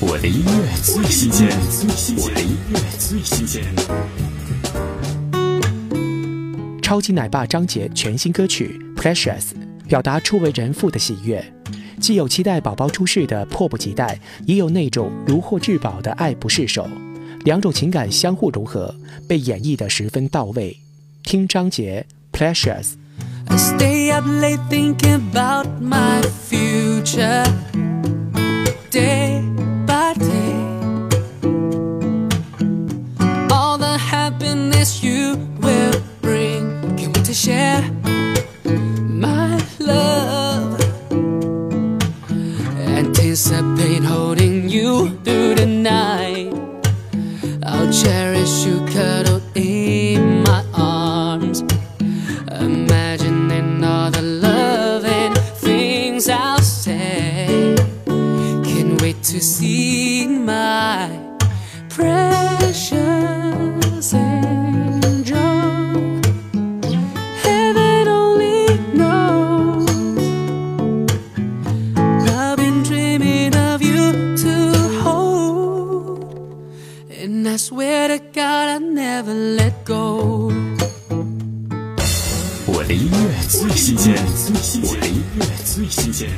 我的音乐最新鲜，我的音乐最新鲜。超级奶爸张杰全新歌曲《Precious》表达初为人父的喜悦，既有期待宝宝出世的迫不及待，也有那种如获至宝的爱不释手，两种情感相互融合，被演绎得十分到位。听张杰《Precious》。I stay up late thinking about my future happiness you will bring, can't wait to share my love. Anticipate holding you through the night. I'll cherish you cuddled in my arms. Imagining all the loving things I'll say. Can't wait to see my precious swear to God I'll never let go. 我的音乐最新鲜，我的音乐最新鲜。